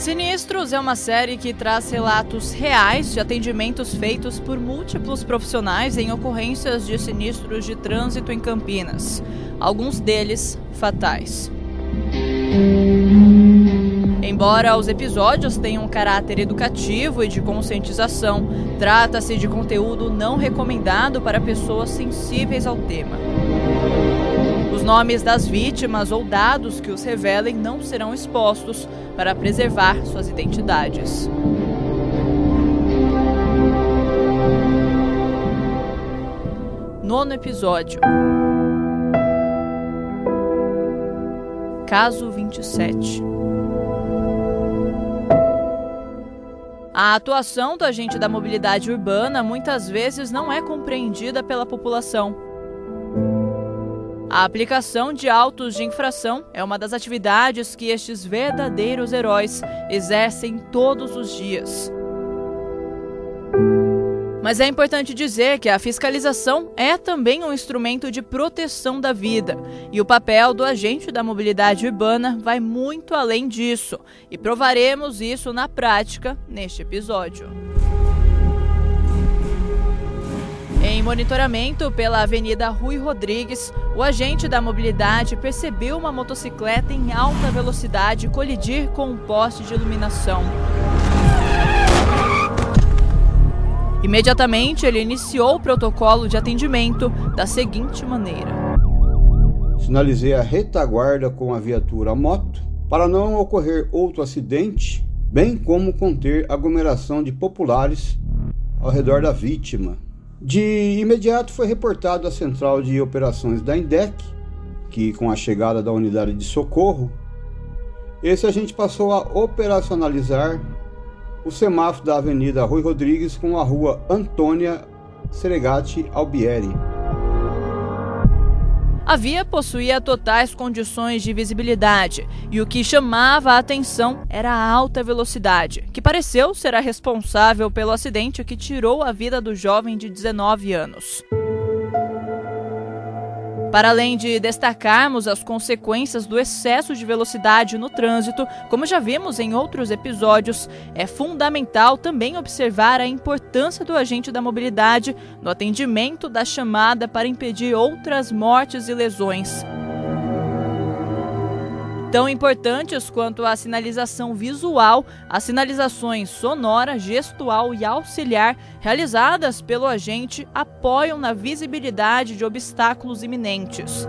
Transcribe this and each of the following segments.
Sinistros é uma série que traz relatos reais de atendimentos feitos por múltiplos profissionais em ocorrências de sinistros de trânsito em Campinas, alguns deles fatais. Embora os episódios tenham um caráter educativo e de conscientização, trata-se de conteúdo não recomendado para pessoas sensíveis ao tema. Nomes das vítimas ou dados que os revelem não serão expostos para preservar suas identidades. Nono episódio. Caso 27. A atuação do agente da mobilidade urbana muitas vezes não é compreendida pela população. A aplicação de autos de infração é uma das atividades que estes verdadeiros heróis exercem todos os dias. Mas é importante dizer que a fiscalização é também um instrumento de proteção da vida, e o papel do agente da mobilidade urbana vai muito além disso, e provaremos isso na prática neste episódio. Em monitoramento pela Avenida Rui Rodrigues, o agente da mobilidade percebeu uma motocicleta em alta velocidade colidir com um poste de iluminação. Imediatamente, ele iniciou o protocolo de atendimento da seguinte maneira: Sinalizei a retaguarda com a viatura moto para não ocorrer outro acidente, bem como conter aglomeração de populares ao redor da vítima. De imediato foi reportado à central de operações da INDEC, que com a chegada da unidade de socorro, esse a gente passou a operacionalizar o semáforo da Avenida Rui Rodrigues com a Rua Antônia Seregati Albieri. A via possuía totais condições de visibilidade e o que chamava a atenção era a alta velocidade, que pareceu ser a responsável pelo acidente que tirou a vida do jovem de 19 anos. Para além de destacarmos as consequências do excesso de velocidade no trânsito, como já vimos em outros episódios, é fundamental também observar a importância do agente da mobilidade no atendimento da chamada para impedir outras mortes e lesões. Tão importantes quanto a sinalização visual, as sinalizações sonora, gestual e auxiliar realizadas pelo agente apoiam na visibilidade de obstáculos iminentes.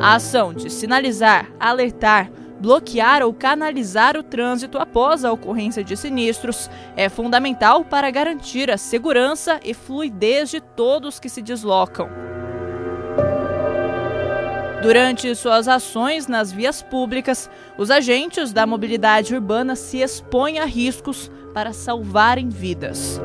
A ação de sinalizar, alertar, bloquear ou canalizar o trânsito após a ocorrência de sinistros é fundamental para garantir a segurança e fluidez de todos que se deslocam. Durante suas ações nas vias públicas, os agentes da mobilidade urbana se expõem a riscos para salvarem vidas.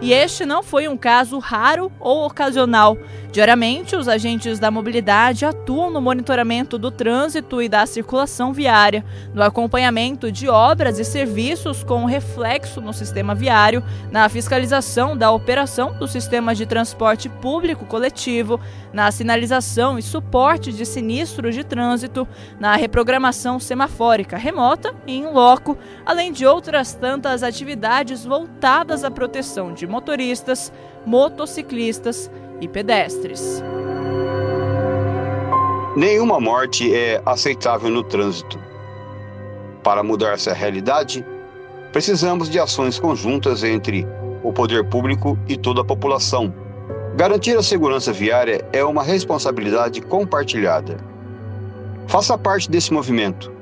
E este não foi um caso raro ou ocasional. Diariamente, os agentes da mobilidade atuam no monitoramento do trânsito e da circulação viária, no acompanhamento de obras e serviços com reflexo no sistema viário, na fiscalização da operação do sistema de transporte público coletivo, na sinalização e suporte de sinistros de trânsito, na reprogramação semafórica remota e em loco, além de outras tantas atividades voltadas à proteção de motoristas, motociclistas e pedestres. Nenhuma morte é aceitável no trânsito. Para mudar essa realidade, precisamos de ações conjuntas entre o poder público e toda a população. Garantir a segurança viária é uma responsabilidade compartilhada. Faça parte desse movimento.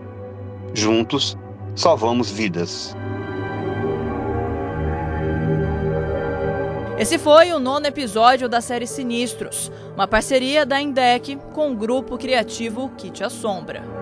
Juntos, salvamos vidas. Esse foi o nono episódio da série Sinistros, uma parceria da Indec com o grupo criativo Kit Assombra.